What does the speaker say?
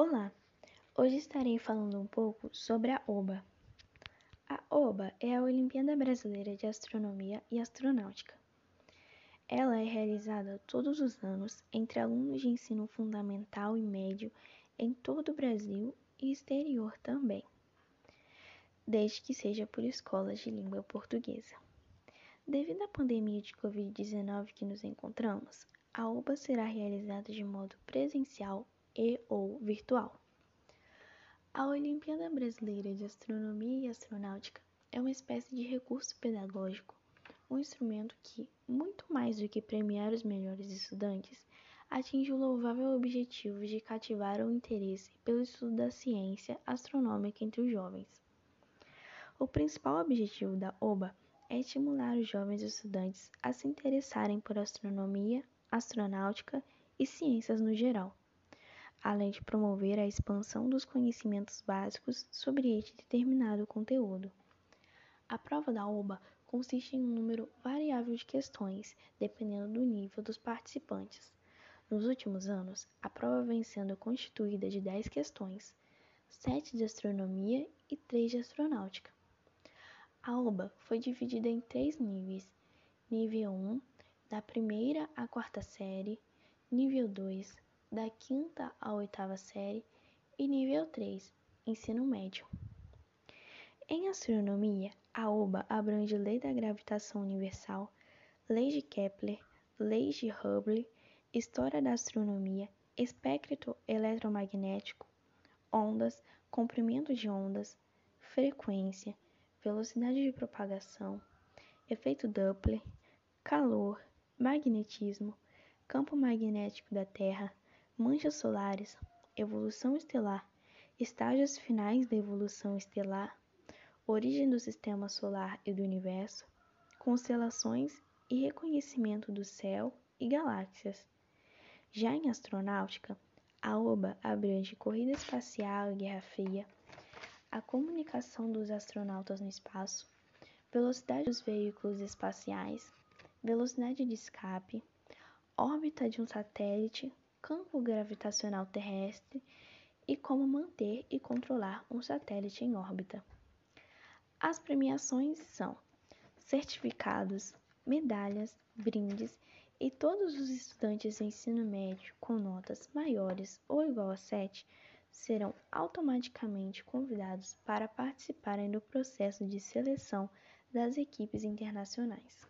Olá! Hoje estarei falando um pouco sobre a OBA. A OBA é a Olimpíada Brasileira de Astronomia e Astronáutica. Ela é realizada todos os anos entre alunos de ensino fundamental e médio em todo o Brasil e exterior também, desde que seja por escolas de língua portuguesa. Devido à pandemia de Covid-19 que nos encontramos, a OBA será realizada de modo presencial e ou virtual. A Olimpíada Brasileira de Astronomia e Astronáutica é uma espécie de recurso pedagógico, um instrumento que, muito mais do que premiar os melhores estudantes, atinge o louvável objetivo de cativar o interesse pelo estudo da ciência astronômica entre os jovens. O principal objetivo da OBA é estimular os jovens estudantes a se interessarem por astronomia, astronáutica e ciências no geral além de promover a expansão dos conhecimentos básicos sobre este determinado conteúdo. A prova da OBA consiste em um número variável de questões, dependendo do nível dos participantes. Nos últimos anos, a prova vem sendo constituída de 10 questões, 7 de astronomia e 3 de astronáutica. A OBA foi dividida em três níveis: nível 1, da primeira à quarta série, nível 2, da quinta à oitava série e nível 3, ensino médio. Em astronomia, a OBA abrange lei da gravitação universal, lei de Kepler, leis de Hubble, história da astronomia, espectro eletromagnético, ondas, comprimento de ondas, frequência, velocidade de propagação, efeito Doppler, calor, magnetismo, campo magnético da Terra, manchas solares, evolução estelar, estágios finais da evolução estelar, origem do sistema solar e do universo, constelações e reconhecimento do céu e galáxias. Já em astronáutica, a OBA abrange corrida espacial e guerra fria, a comunicação dos astronautas no espaço, velocidade dos veículos espaciais, velocidade de escape, órbita de um satélite, campo gravitacional terrestre e como manter e controlar um satélite em órbita. As premiações são certificados, medalhas, brindes e todos os estudantes de ensino médio com notas maiores ou igual a 7 serão automaticamente convidados para participarem do processo de seleção das equipes internacionais.